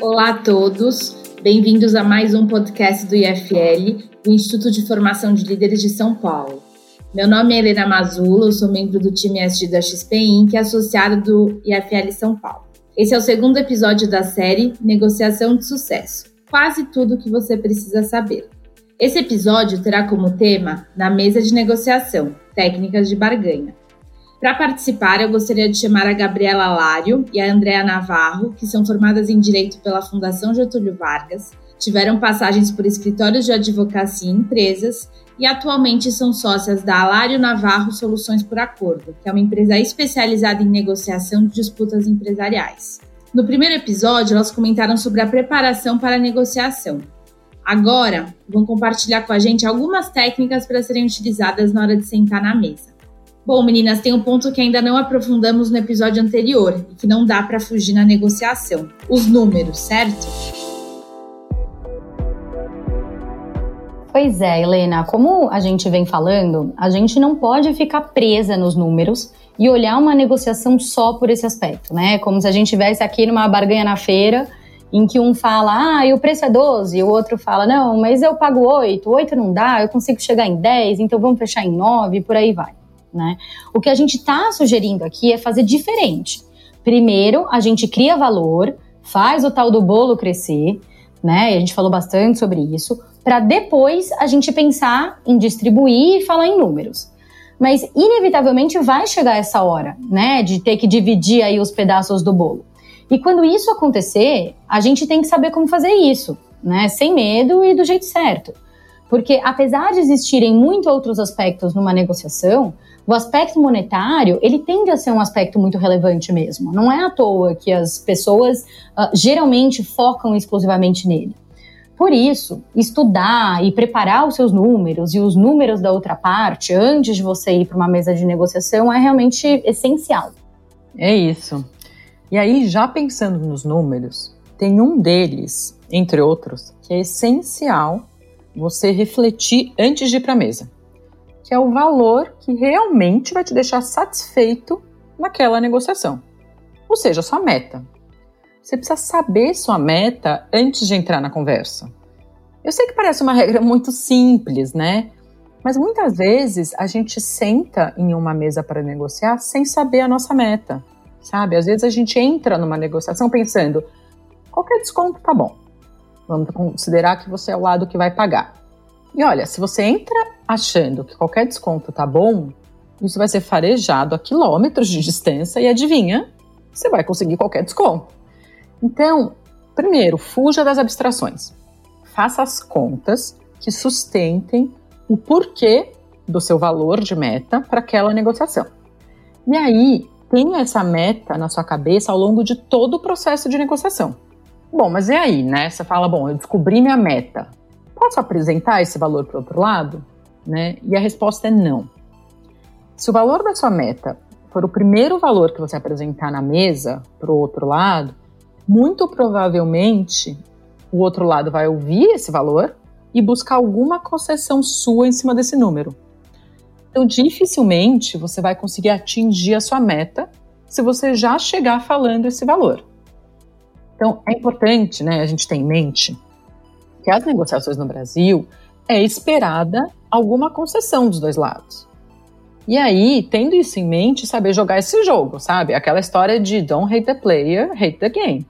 Olá a todos, bem-vindos a mais um podcast do IFL, do Instituto de Formação de Líderes de São Paulo. Meu nome é Helena Mazula, eu sou membro do time SG da XP Inc., associado do IFL São Paulo. Esse é o segundo episódio da série Negociação de Sucesso. Quase tudo o que você precisa saber. Esse episódio terá como tema Na Mesa de Negociação Técnicas de Barganha. Para participar, eu gostaria de chamar a Gabriela Lário e a Andrea Navarro, que são formadas em Direito pela Fundação Getúlio Vargas, tiveram passagens por escritórios de advocacia e empresas e atualmente são sócias da Alário Navarro Soluções por Acordo, que é uma empresa especializada em negociação de disputas empresariais. No primeiro episódio, elas comentaram sobre a preparação para a negociação. Agora, vão compartilhar com a gente algumas técnicas para serem utilizadas na hora de sentar na mesa. Bom, meninas, tem um ponto que ainda não aprofundamos no episódio anterior e que não dá para fugir na negociação: os números, certo? Pois é, Helena, como a gente vem falando, a gente não pode ficar presa nos números e olhar uma negociação só por esse aspecto, né? Como se a gente estivesse aqui numa barganha na feira em que um fala, ah, e o preço é 12, e o outro fala, não, mas eu pago 8, 8 não dá, eu consigo chegar em 10, então vamos fechar em 9, por aí vai né? O que a gente está sugerindo aqui é fazer diferente. Primeiro, a gente cria valor, faz o tal do bolo crescer, né? E a gente falou bastante sobre isso, para depois a gente pensar em distribuir e falar em números. Mas inevitavelmente vai chegar essa hora, né, de ter que dividir aí os pedaços do bolo. E quando isso acontecer, a gente tem que saber como fazer isso, né, sem medo e do jeito certo. Porque apesar de existirem muitos outros aspectos numa negociação, o aspecto monetário, ele tende a ser um aspecto muito relevante mesmo. Não é à toa que as pessoas uh, geralmente focam exclusivamente nele. Por isso, estudar e preparar os seus números e os números da outra parte antes de você ir para uma mesa de negociação é realmente essencial. É isso. E aí, já pensando nos números, tem um deles, entre outros, que é essencial você refletir antes de ir para a mesa que é o valor que realmente vai te deixar satisfeito naquela negociação. Ou seja, sua meta. Você precisa saber sua meta antes de entrar na conversa. Eu sei que parece uma regra muito simples, né? Mas muitas vezes a gente senta em uma mesa para negociar sem saber a nossa meta, sabe? Às vezes a gente entra numa negociação pensando: qualquer desconto tá bom. Vamos considerar que você é o lado que vai pagar. E olha, se você entra achando que qualquer desconto tá bom, isso vai ser farejado a quilômetros de distância e adivinha, você vai conseguir qualquer desconto. Então, primeiro, fuja das abstrações. Faça as contas que sustentem o porquê do seu valor de meta para aquela negociação. E aí, tenha essa meta na sua cabeça ao longo de todo o processo de negociação. Bom, mas e aí, né? Você fala, bom, eu descobri minha meta posso apresentar esse valor para o outro lado? Né? E a resposta é não. Se o valor da sua meta for o primeiro valor que você apresentar na mesa para o outro lado, muito provavelmente o outro lado vai ouvir esse valor e buscar alguma concessão sua em cima desse número. Então, dificilmente você vai conseguir atingir a sua meta se você já chegar falando esse valor. Então, é importante né, a gente ter em mente que as negociações no Brasil é esperada alguma concessão dos dois lados. E aí, tendo isso em mente, saber jogar esse jogo, sabe? Aquela história de don't hate the player, hate the game.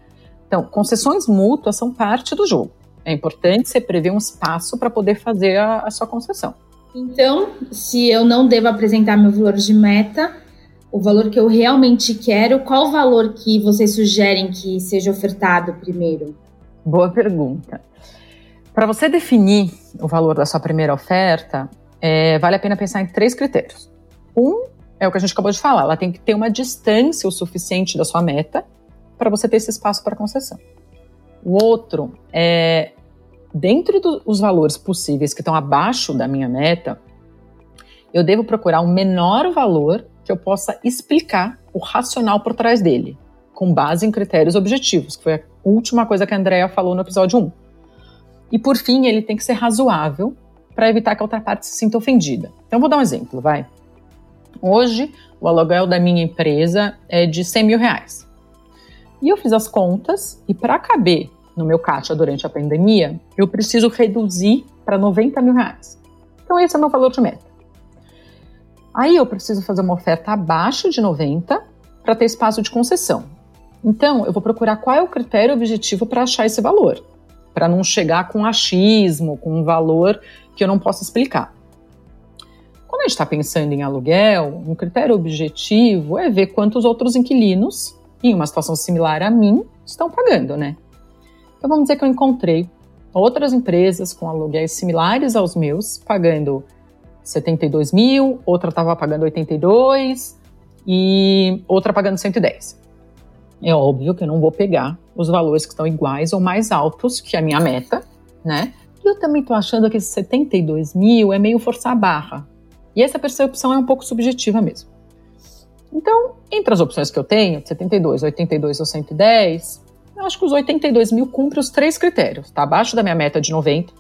Então, concessões mútuas são parte do jogo. É importante você prever um espaço para poder fazer a, a sua concessão. Então, se eu não devo apresentar meu valor de meta, o valor que eu realmente quero, qual o valor que vocês sugerem que seja ofertado primeiro? Boa pergunta. Para você definir o valor da sua primeira oferta, é, vale a pena pensar em três critérios. Um é o que a gente acabou de falar, ela tem que ter uma distância o suficiente da sua meta para você ter esse espaço para concessão. O outro é, dentro dos valores possíveis que estão abaixo da minha meta, eu devo procurar um menor valor que eu possa explicar o racional por trás dele, com base em critérios objetivos, que foi a última coisa que a Andrea falou no episódio 1. E por fim, ele tem que ser razoável para evitar que a outra parte se sinta ofendida. Então, vou dar um exemplo, vai. Hoje, o aluguel da minha empresa é de 100 mil reais. E eu fiz as contas e para caber no meu caixa durante a pandemia, eu preciso reduzir para 90 mil reais. Então, esse é o meu valor de meta. Aí eu preciso fazer uma oferta abaixo de 90 para ter espaço de concessão. Então, eu vou procurar qual é o critério objetivo para achar esse valor, para não chegar com achismo, com um valor que eu não posso explicar. Quando a gente está pensando em aluguel, um critério objetivo é ver quantos outros inquilinos, em uma situação similar a mim, estão pagando, né? Então vamos dizer que eu encontrei outras empresas com aluguéis similares aos meus, pagando 72 mil, outra estava pagando 82 e outra pagando 110. É óbvio que eu não vou pegar os valores que estão iguais ou mais altos que a minha meta, né? E eu também estou achando que esses 72 mil é meio forçar a barra. E essa percepção é um pouco subjetiva mesmo. Então, entre as opções que eu tenho, 72, 82 ou 110, eu acho que os 82 mil cumpre os três critérios. Está abaixo da minha meta de 90,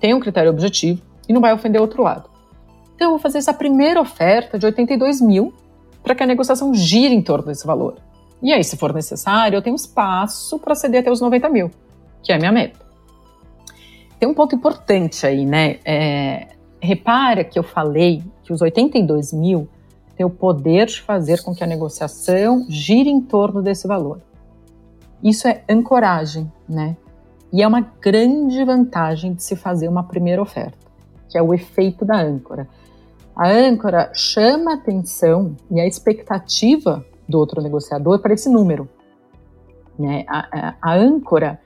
tem um critério objetivo e não vai ofender o outro lado. Então, eu vou fazer essa primeira oferta de 82 mil para que a negociação gire em torno desse valor. E aí, se for necessário, eu tenho espaço para ceder até os 90 mil, que é a minha meta. Tem um ponto importante aí, né? É, repara que eu falei que os 82 mil têm o poder de fazer com que a negociação gire em torno desse valor. Isso é ancoragem, né? E é uma grande vantagem de se fazer uma primeira oferta, que é o efeito da âncora. A âncora chama a atenção e a expectativa do outro negociador para esse número. Né? A, a, a âncora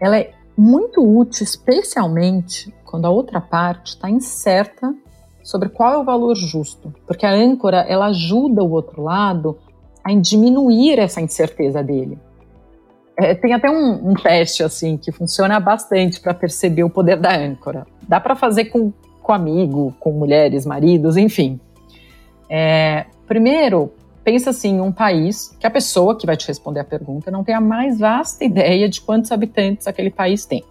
ela é muito útil, especialmente quando a outra parte está incerta sobre qual é o valor justo, porque a âncora ela ajuda o outro lado a diminuir essa incerteza dele. É, tem até um, um, teste assim que funciona bastante para perceber o poder da âncora. Dá para fazer com, com amigo, com mulheres, maridos, enfim. É, primeiro, pensa assim, um país que a pessoa que vai te responder a pergunta não tem a mais vasta ideia de quantos habitantes aquele país tem.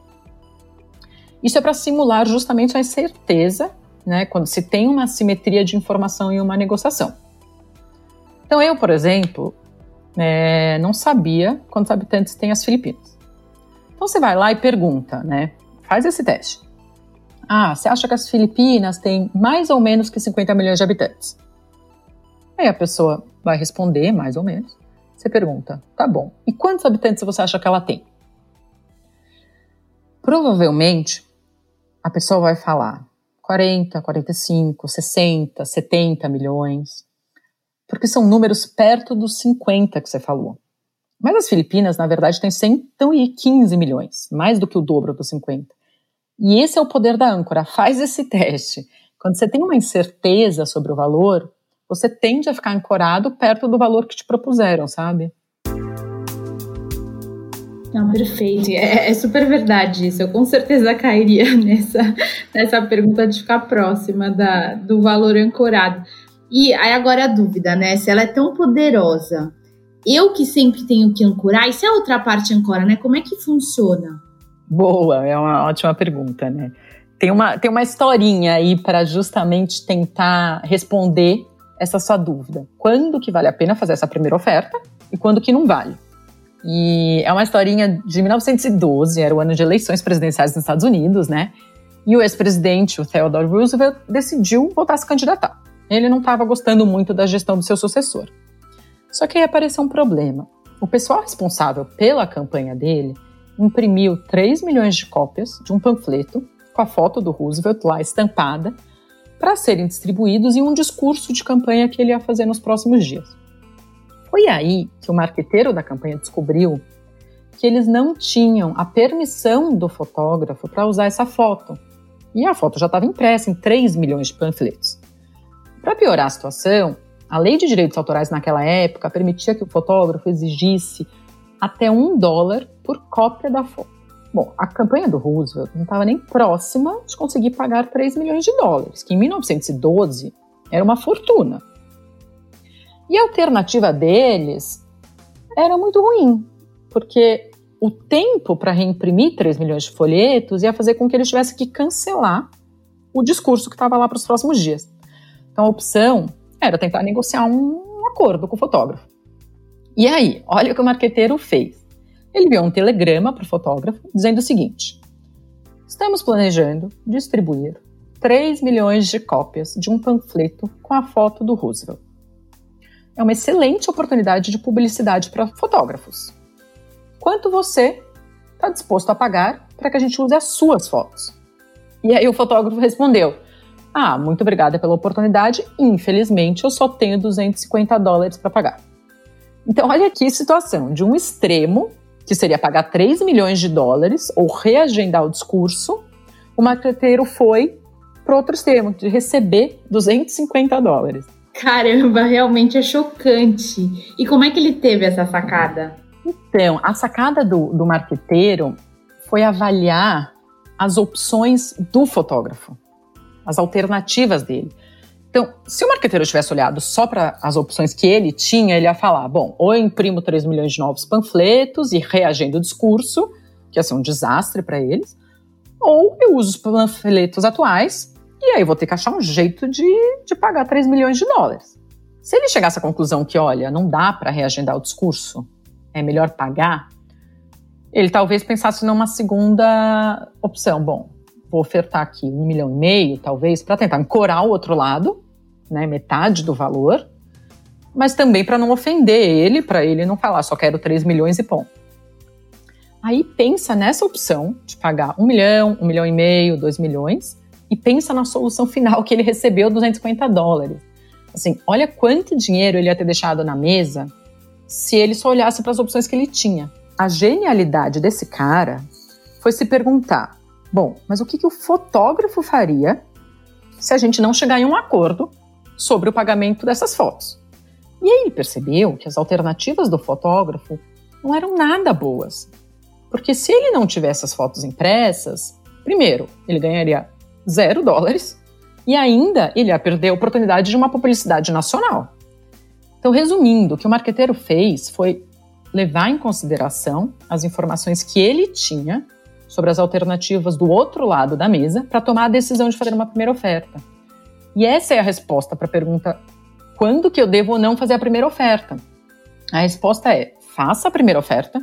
Isso é para simular justamente a incerteza, né, quando se tem uma simetria de informação em uma negociação. Então eu, por exemplo, é, não sabia quantos habitantes tem as Filipinas. Então você vai lá e pergunta, né? Faz esse teste. Ah, você acha que as Filipinas têm mais ou menos que 50 milhões de habitantes? Aí a pessoa vai responder, mais ou menos. Você pergunta, tá bom, e quantos habitantes você acha que ela tem? Provavelmente a pessoa vai falar 40, 45, 60, 70 milhões, porque são números perto dos 50 que você falou. Mas as Filipinas, na verdade, têm 115 milhões, mais do que o dobro dos 50. E esse é o poder da âncora. Faz esse teste. Quando você tem uma incerteza sobre o valor, você tende a ficar ancorado perto do valor que te propuseram, sabe? Não, perfeito. É, é, super verdade isso. Eu com certeza cairia nessa, nessa pergunta de ficar próxima da, do valor ancorado. E aí agora a dúvida, né? Se ela é tão poderosa, eu que sempre tenho que ancorar, e se a outra parte ancora, né? Como é que funciona? Boa, é uma ótima pergunta, né? Tem uma, tem uma historinha aí para justamente tentar responder essa sua dúvida. Quando que vale a pena fazer essa primeira oferta e quando que não vale? E é uma historinha de 1912, era o ano de eleições presidenciais nos Estados Unidos, né? E o ex-presidente, o Theodore Roosevelt, decidiu voltar a se candidatar. Ele não estava gostando muito da gestão do seu sucessor. Só que aí apareceu um problema. O pessoal responsável pela campanha dele imprimiu 3 milhões de cópias de um panfleto com a foto do Roosevelt lá estampada para serem distribuídos em um discurso de campanha que ele ia fazer nos próximos dias. Foi aí que o marqueteiro da campanha descobriu que eles não tinham a permissão do fotógrafo para usar essa foto. E a foto já estava impressa em 3 milhões de panfletos. Para piorar a situação, a lei de direitos autorais naquela época permitia que o fotógrafo exigisse até um dólar por cópia da foto. Bom, a campanha do Roosevelt não estava nem próxima de conseguir pagar 3 milhões de dólares, que em 1912 era uma fortuna. E a alternativa deles era muito ruim, porque o tempo para reimprimir 3 milhões de folhetos ia fazer com que eles tivessem que cancelar o discurso que estava lá para os próximos dias. Então a opção era tentar negociar um acordo com o fotógrafo. E aí, olha o que o marqueteiro fez. Ele enviou um telegrama para o fotógrafo dizendo o seguinte: Estamos planejando distribuir 3 milhões de cópias de um panfleto com a foto do Roosevelt. É uma excelente oportunidade de publicidade para fotógrafos. Quanto você está disposto a pagar para que a gente use as suas fotos? E aí o fotógrafo respondeu: Ah, muito obrigada pela oportunidade. Infelizmente, eu só tenho 250 dólares para pagar. Então, olha aqui a situação: de um extremo, que seria pagar 3 milhões de dólares ou reagendar o discurso, o marqueteiro foi para outro extremo, de receber 250 dólares. Caramba, realmente é chocante. E como é que ele teve essa sacada? Então, a sacada do, do marqueteiro foi avaliar as opções do fotógrafo, as alternativas dele. Então, se o marqueteiro tivesse olhado só para as opções que ele tinha, ele ia falar: bom, ou eu imprimo 3 milhões de novos panfletos e reagendo o discurso, que ia ser um desastre para eles, ou eu uso os panfletos atuais e aí vou ter que achar um jeito de, de pagar 3 milhões de dólares. Se ele chegasse à conclusão que, olha, não dá para reagendar o discurso, é melhor pagar, ele talvez pensasse numa segunda opção. Bom, vou ofertar aqui um milhão e meio, talvez, para tentar ancorar o outro lado, né, metade do valor, mas também para não ofender ele, para ele não falar só quero 3 milhões e ponto. Aí pensa nessa opção de pagar um milhão, um milhão e meio, dois milhões, e pensa na solução final que ele recebeu 250 dólares. Assim, olha quanto dinheiro ele ia ter deixado na mesa se ele só olhasse para as opções que ele tinha. A genialidade desse cara foi se perguntar: Bom, mas o que, que o fotógrafo faria se a gente não chegar em um acordo sobre o pagamento dessas fotos? E aí ele percebeu que as alternativas do fotógrafo não eram nada boas. Porque se ele não tivesse as fotos impressas, primeiro, ele ganharia zero dólares e ainda ele ia perder a oportunidade de uma publicidade nacional. Então, resumindo, o que o marqueteiro fez foi levar em consideração as informações que ele tinha sobre as alternativas do outro lado da mesa para tomar a decisão de fazer uma primeira oferta. E essa é a resposta para a pergunta: quando que eu devo ou não fazer a primeira oferta? A resposta é: faça a primeira oferta.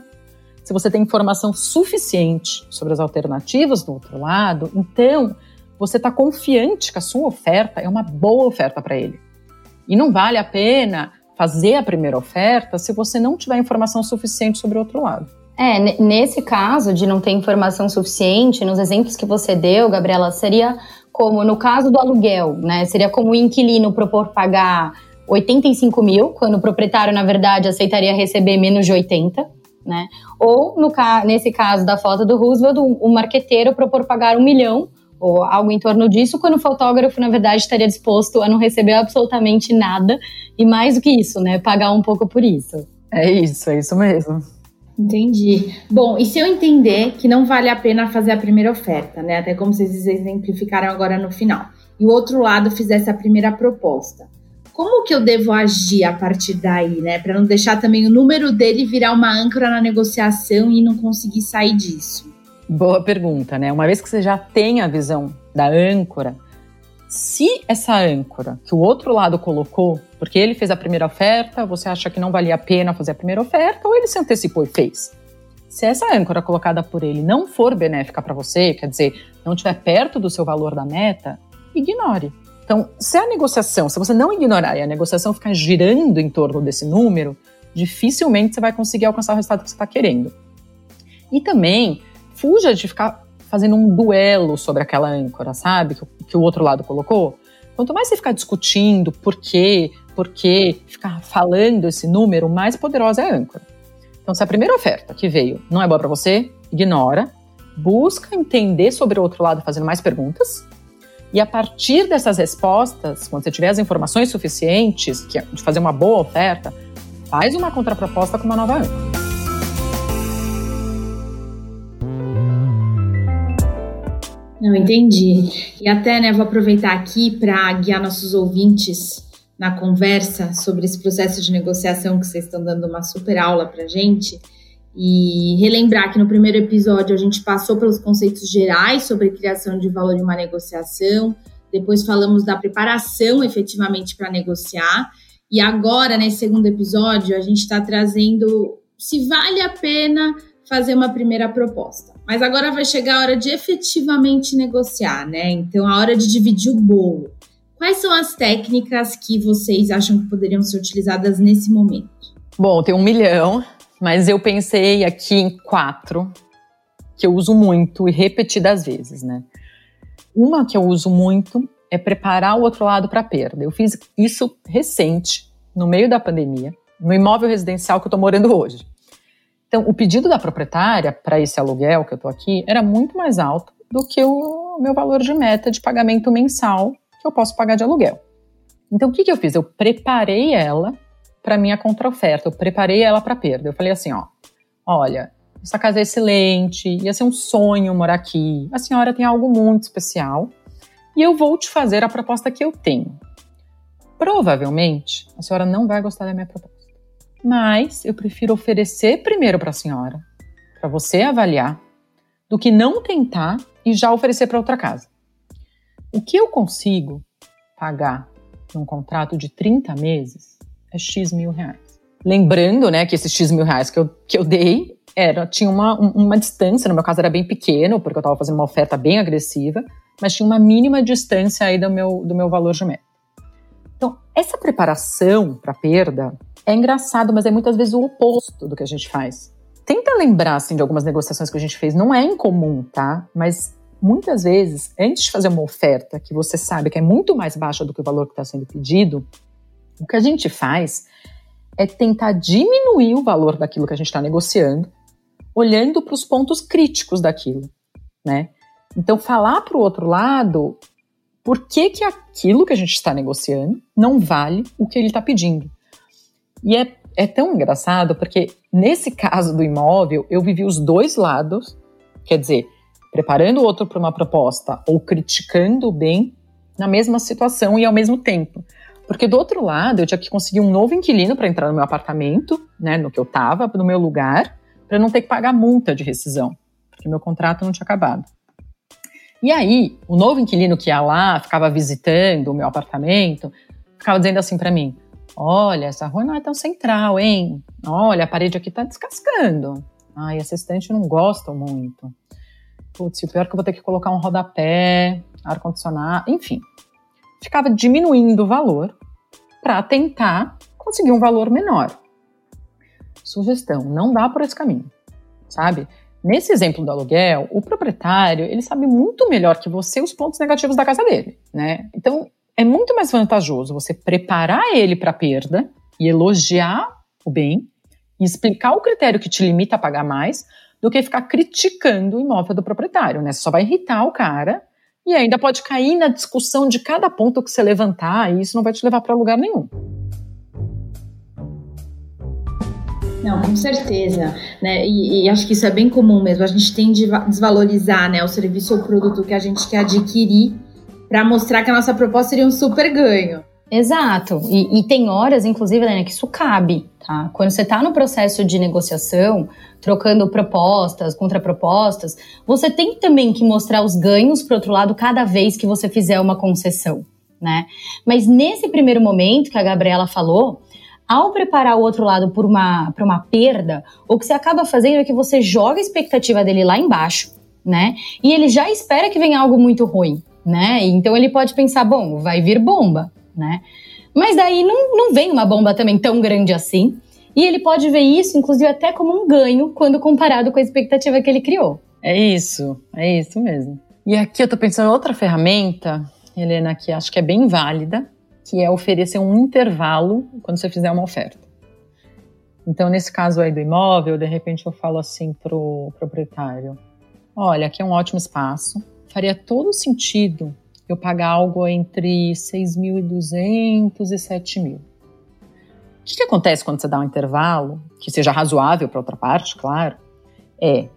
Se você tem informação suficiente sobre as alternativas do outro lado, então você está confiante que a sua oferta é uma boa oferta para ele. E não vale a pena fazer a primeira oferta se você não tiver informação suficiente sobre o outro lado. É, nesse caso de não ter informação suficiente, nos exemplos que você deu, Gabriela, seria como no caso do aluguel, né? Seria como o inquilino propor pagar 85 mil, quando o proprietário, na verdade, aceitaria receber menos de 80, né? Ou, no nesse caso da foto do Roosevelt, o marqueteiro propor pagar um milhão, ou algo em torno disso, quando o fotógrafo, na verdade, estaria disposto a não receber absolutamente nada, e mais do que isso, né? Pagar um pouco por isso. É isso, é isso mesmo. Entendi. Bom, e se eu entender que não vale a pena fazer a primeira oferta, né? Até como vocês exemplificaram agora no final, e o outro lado fizesse a primeira proposta. Como que eu devo agir a partir daí, né? Para não deixar também o número dele virar uma âncora na negociação e não conseguir sair disso? Boa pergunta, né? Uma vez que você já tem a visão da âncora, se essa âncora que o outro lado colocou, porque ele fez a primeira oferta, você acha que não valia a pena fazer a primeira oferta, ou ele se antecipou e fez? Se essa âncora colocada por ele não for benéfica para você, quer dizer, não estiver perto do seu valor da meta, ignore. Então, se a negociação, se você não ignorar e a negociação ficar girando em torno desse número, dificilmente você vai conseguir alcançar o resultado que você está querendo. E também, fuja de ficar fazendo um duelo sobre aquela âncora, sabe? Que, que o outro lado colocou. Quanto mais você ficar discutindo por quê, por quê, ficar falando esse número, mais poderosa é a âncora. Então, se a primeira oferta que veio não é boa para você, ignora, busca entender sobre o outro lado fazendo mais perguntas. E a partir dessas respostas, quando você tiver as informações suficientes é de fazer uma boa oferta, faz uma contraproposta com uma nova âncora. Não entendi. E até, né, vou aproveitar aqui para guiar nossos ouvintes na conversa sobre esse processo de negociação que vocês estão dando uma super aula para gente. E relembrar que no primeiro episódio a gente passou pelos conceitos gerais sobre criação de valor em uma negociação, depois falamos da preparação efetivamente para negociar, e agora, nesse segundo episódio, a gente está trazendo se vale a pena fazer uma primeira proposta. Mas agora vai chegar a hora de efetivamente negociar, né? Então, a hora de dividir o bolo. Quais são as técnicas que vocês acham que poderiam ser utilizadas nesse momento? Bom, tem um milhão, mas eu pensei aqui em quatro que eu uso muito e repetidas vezes, né? Uma que eu uso muito é preparar o outro lado para perda. Eu fiz isso recente, no meio da pandemia, no imóvel residencial que eu estou morando hoje. Então, o pedido da proprietária para esse aluguel que eu estou aqui era muito mais alto do que o meu valor de meta de pagamento mensal que eu posso pagar de aluguel. Então, o que, que eu fiz? Eu preparei ela para minha contraoferta, eu preparei ela para perda. Eu falei assim, ó, olha, essa casa é excelente, ia ser um sonho morar aqui. A senhora tem algo muito especial e eu vou te fazer a proposta que eu tenho. Provavelmente, a senhora não vai gostar da minha proposta. Mas eu prefiro oferecer primeiro para a senhora, para você avaliar, do que não tentar e já oferecer para outra casa. O que eu consigo pagar num contrato de 30 meses é X mil reais. Lembrando, né, que esses X mil reais que eu, que eu dei era, tinha uma, uma distância, no meu caso era bem pequeno, porque eu estava fazendo uma oferta bem agressiva, mas tinha uma mínima distância aí do meu, do meu valor de meta. Então, essa preparação para perda é engraçado, mas é muitas vezes o oposto do que a gente faz. Tenta lembrar assim de algumas negociações que a gente fez, não é incomum, tá? Mas muitas vezes, antes de fazer uma oferta que você sabe que é muito mais baixa do que o valor que está sendo pedido, o que a gente faz é tentar diminuir o valor daquilo que a gente está negociando, olhando para os pontos críticos daquilo, né? Então, falar para o outro lado por que, que aquilo que a gente está negociando não vale o que ele está pedindo. E é, é tão engraçado porque, nesse caso do imóvel, eu vivi os dois lados, quer dizer, preparando o outro para uma proposta ou criticando o bem na mesma situação e ao mesmo tempo. Porque do outro lado, eu tinha que conseguir um novo inquilino para entrar no meu apartamento, né, no que eu estava, no meu lugar, para não ter que pagar multa de rescisão, porque meu contrato não tinha acabado. E aí, o novo inquilino que ia lá, ficava visitando o meu apartamento, ficava dizendo assim para mim: Olha, essa rua não é tão central, hein? Olha, a parede aqui tá descascando. Ai, essa estante não gosto muito. Putz, o pior é que eu vou ter que colocar um rodapé, ar-condicionado, enfim. Ficava diminuindo o valor para tentar conseguir um valor menor. Sugestão, não dá por esse caminho, sabe? Nesse exemplo do aluguel, o proprietário, ele sabe muito melhor que você os pontos negativos da casa dele, né? Então, é muito mais vantajoso você preparar ele para a perda e elogiar o bem e explicar o critério que te limita a pagar mais do que ficar criticando o imóvel do proprietário, né? Você só vai irritar o cara e ainda pode cair na discussão de cada ponto que você levantar e isso não vai te levar para lugar nenhum. Não, com certeza, né? E, e, acho que isso é bem comum mesmo. A gente tem de desvalorizar, né, o serviço ou produto que a gente quer adquirir para mostrar que a nossa proposta seria um super ganho. Exato. E, e tem horas, inclusive, Helena, que isso cabe, tá? Quando você está no processo de negociação, trocando propostas, contrapropostas, você tem também que mostrar os ganhos para outro lado cada vez que você fizer uma concessão, né? Mas nesse primeiro momento que a Gabriela falou, ao preparar o outro lado para uma, uma perda, o que você acaba fazendo é que você joga a expectativa dele lá embaixo, né? E ele já espera que venha algo muito ruim, né? Então ele pode pensar, bom, vai vir bomba, né? Mas daí não, não vem uma bomba também tão grande assim. E ele pode ver isso, inclusive, até como um ganho quando comparado com a expectativa que ele criou. É isso, é isso mesmo. E aqui eu tô pensando em outra ferramenta, Helena, que acho que é bem válida, que é oferecer um intervalo quando você fizer uma oferta. Então, nesse caso aí do imóvel, de repente eu falo assim pro proprietário: olha, aqui é um ótimo espaço, faria todo sentido eu pagar algo entre 6.200 e 7.000. O que, que acontece quando você dá um intervalo, que seja razoável para outra parte, claro, é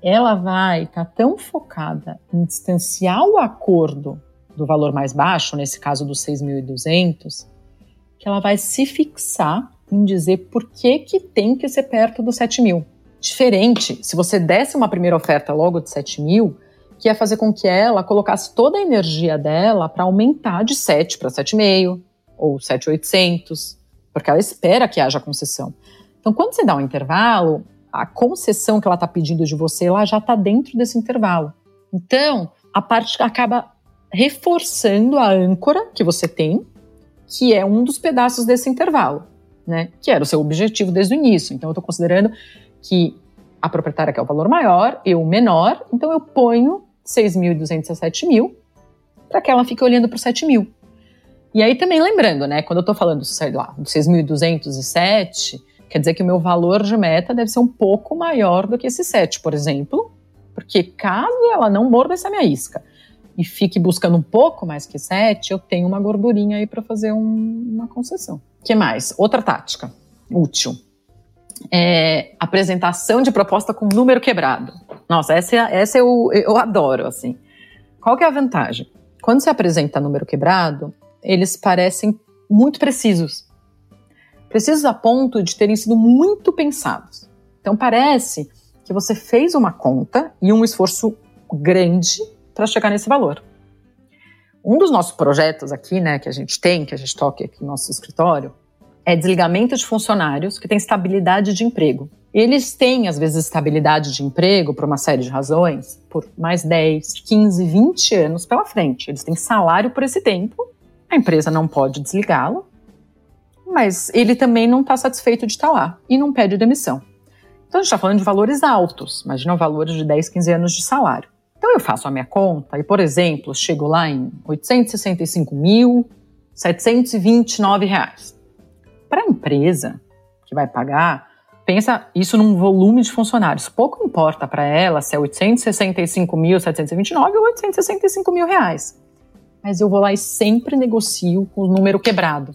ela vai estar tá tão focada em distanciar o acordo do valor mais baixo, nesse caso dos 6.200, que ela vai se fixar em dizer por que, que tem que ser perto dos 7 mil. Diferente, se você desse uma primeira oferta logo de 7 mil, que ia fazer com que ela colocasse toda a energia dela para aumentar de 7 para 7,5 ou 7,800, porque ela espera que haja concessão. Então, quando você dá um intervalo, a concessão que ela está pedindo de você, ela já está dentro desse intervalo. Então, a parte acaba reforçando a âncora que você tem, que é um dos pedaços desse intervalo, né? Que era o seu objetivo desde o início. Então, eu estou considerando que a proprietária quer o valor maior, eu o menor, então eu ponho 6.200 a 7.000 para que ela fique olhando para o 7.000. E aí também lembrando, né, quando eu estou falando, sei lá, de 6.207, quer dizer que o meu valor de meta deve ser um pouco maior do que esse 7, por exemplo, porque caso ela não morda essa minha isca e fique buscando um pouco mais que 7, eu tenho uma gordurinha aí para fazer um, uma concessão. que mais? Outra tática útil é, apresentação de proposta com número quebrado. Nossa, essa, é, essa eu, eu adoro, assim. Qual que é a vantagem? Quando você apresenta número quebrado, eles parecem muito precisos. Precisos a ponto de terem sido muito pensados. Então parece que você fez uma conta e um esforço grande para chegar nesse valor. Um dos nossos projetos aqui, né, que a gente tem, que a gente toca aqui no nosso escritório, é desligamento de funcionários que têm estabilidade de emprego. Eles têm, às vezes, estabilidade de emprego por uma série de razões, por mais 10, 15, 20 anos pela frente. Eles têm salário por esse tempo, a empresa não pode desligá-lo, mas ele também não está satisfeito de estar lá e não pede demissão. Então a gente está falando de valores altos, imagina valores de 10, 15 anos de salário. Então eu faço a minha conta e, por exemplo, chego lá em 865.729 reais. Para a empresa que vai pagar, pensa isso num volume de funcionários. Pouco importa para ela se é 865.729 ou 865 mil reais. Mas eu vou lá e sempre negocio com o número quebrado.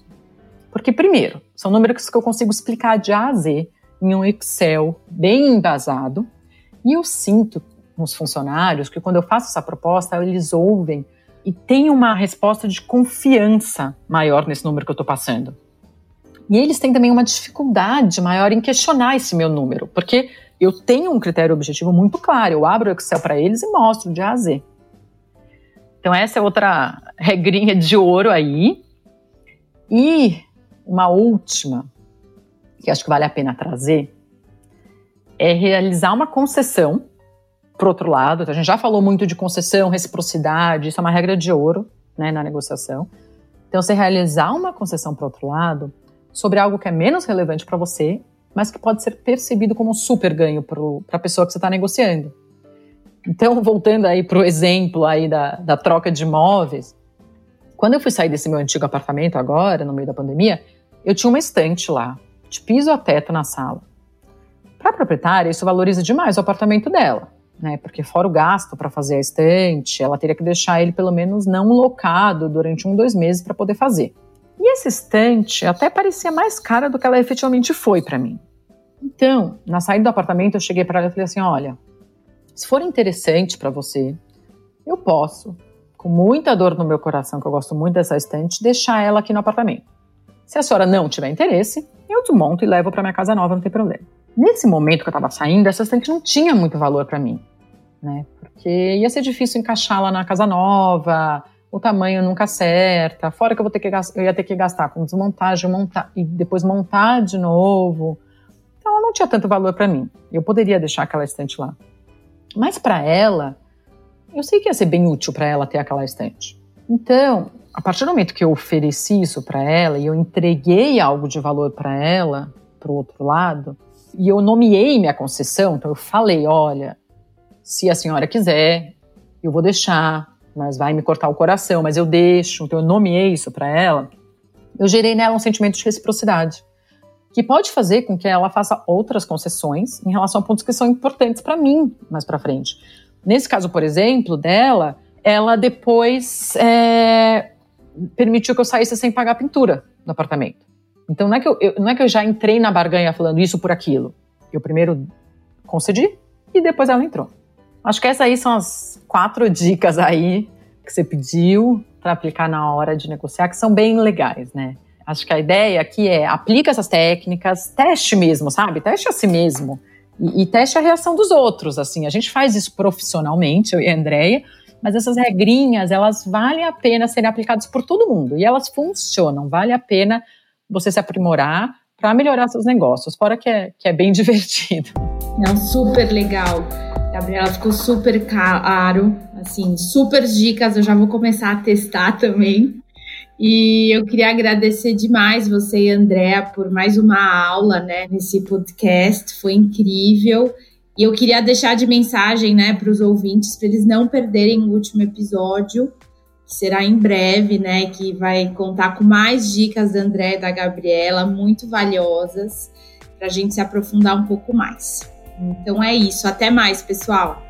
Porque, primeiro, são números que eu consigo explicar de A a Z em um Excel bem embasado. E eu sinto nos funcionários que quando eu faço essa proposta, eles ouvem e têm uma resposta de confiança maior nesse número que eu estou passando. E eles têm também uma dificuldade maior em questionar esse meu número, porque eu tenho um critério objetivo muito claro. Eu abro o Excel para eles e mostro de A a Z. Então, essa é outra regrinha de ouro aí. E uma última, que acho que vale a pena trazer, é realizar uma concessão para outro lado. Então, a gente já falou muito de concessão, reciprocidade, isso é uma regra de ouro né, na negociação. Então, você realizar uma concessão para outro lado sobre algo que é menos relevante para você, mas que pode ser percebido como um super ganho para a pessoa que você está negociando. Então, voltando aí para o exemplo aí da, da troca de imóveis, quando eu fui sair desse meu antigo apartamento agora, no meio da pandemia, eu tinha uma estante lá, de piso a teto na sala. Para a proprietária, isso valoriza demais o apartamento dela, né? Porque fora o gasto para fazer a estante, ela teria que deixar ele pelo menos não locado durante um, dois meses para poder fazer. E essa estante até parecia mais cara do que ela efetivamente foi para mim. Então, na saída do apartamento, eu cheguei para ela e falei assim: olha, se for interessante para você, eu posso, com muita dor no meu coração, que eu gosto muito dessa estante, deixar ela aqui no apartamento. Se a senhora não tiver interesse, eu desmonto e levo para minha casa nova, não tem problema. Nesse momento que eu estava saindo, essa estante não tinha muito valor para mim, né? Porque ia ser difícil encaixá-la na casa nova, o tamanho nunca acerta, fora que eu vou ter que gastar, eu ia ter que gastar com desmontagem, montar e depois montar de novo. Então ela não tinha tanto valor para mim. Eu poderia deixar aquela estante lá. Mas para ela, eu sei que ia ser bem útil para ela ter aquela estante. Então, a partir do momento que eu ofereci isso para ela e eu entreguei algo de valor para ela, para o outro lado, e eu nomeei minha concessão, então eu falei, olha, se a senhora quiser, eu vou deixar, mas vai me cortar o coração, mas eu deixo, então eu nomeei isso para ela, eu gerei nela um sentimento de reciprocidade, que pode fazer com que ela faça outras concessões em relação a pontos que são importantes para mim mais para frente. Nesse caso, por exemplo, dela, ela depois é, permitiu que eu saísse sem pagar a pintura do apartamento. Então não é que eu, eu, não é que eu já entrei na barganha falando isso por aquilo. Eu primeiro concedi e depois ela entrou. Acho que essas aí são as quatro dicas aí que você pediu para aplicar na hora de negociar, que são bem legais, né? Acho que a ideia aqui é aplica essas técnicas, teste mesmo, sabe? Teste a si mesmo. E, e, teste a reação dos outros, assim. A gente faz isso profissionalmente, eu e a Andrea, mas essas regrinhas, elas valem a pena serem aplicadas por todo mundo. E elas funcionam, vale a pena você se aprimorar para melhorar seus negócios, fora que é, que é bem divertido. Não, super legal. Gabriela, ficou super caro, assim, super dicas, eu já vou começar a testar também. E eu queria agradecer demais você e a Andrea por mais uma aula, né, nesse podcast, foi incrível. E eu queria deixar de mensagem, né, para os ouvintes, para eles não perderem o último episódio, que será em breve, né, que vai contar com mais dicas da André e da Gabriela, muito valiosas, para a gente se aprofundar um pouco mais. Então é isso, até mais, pessoal!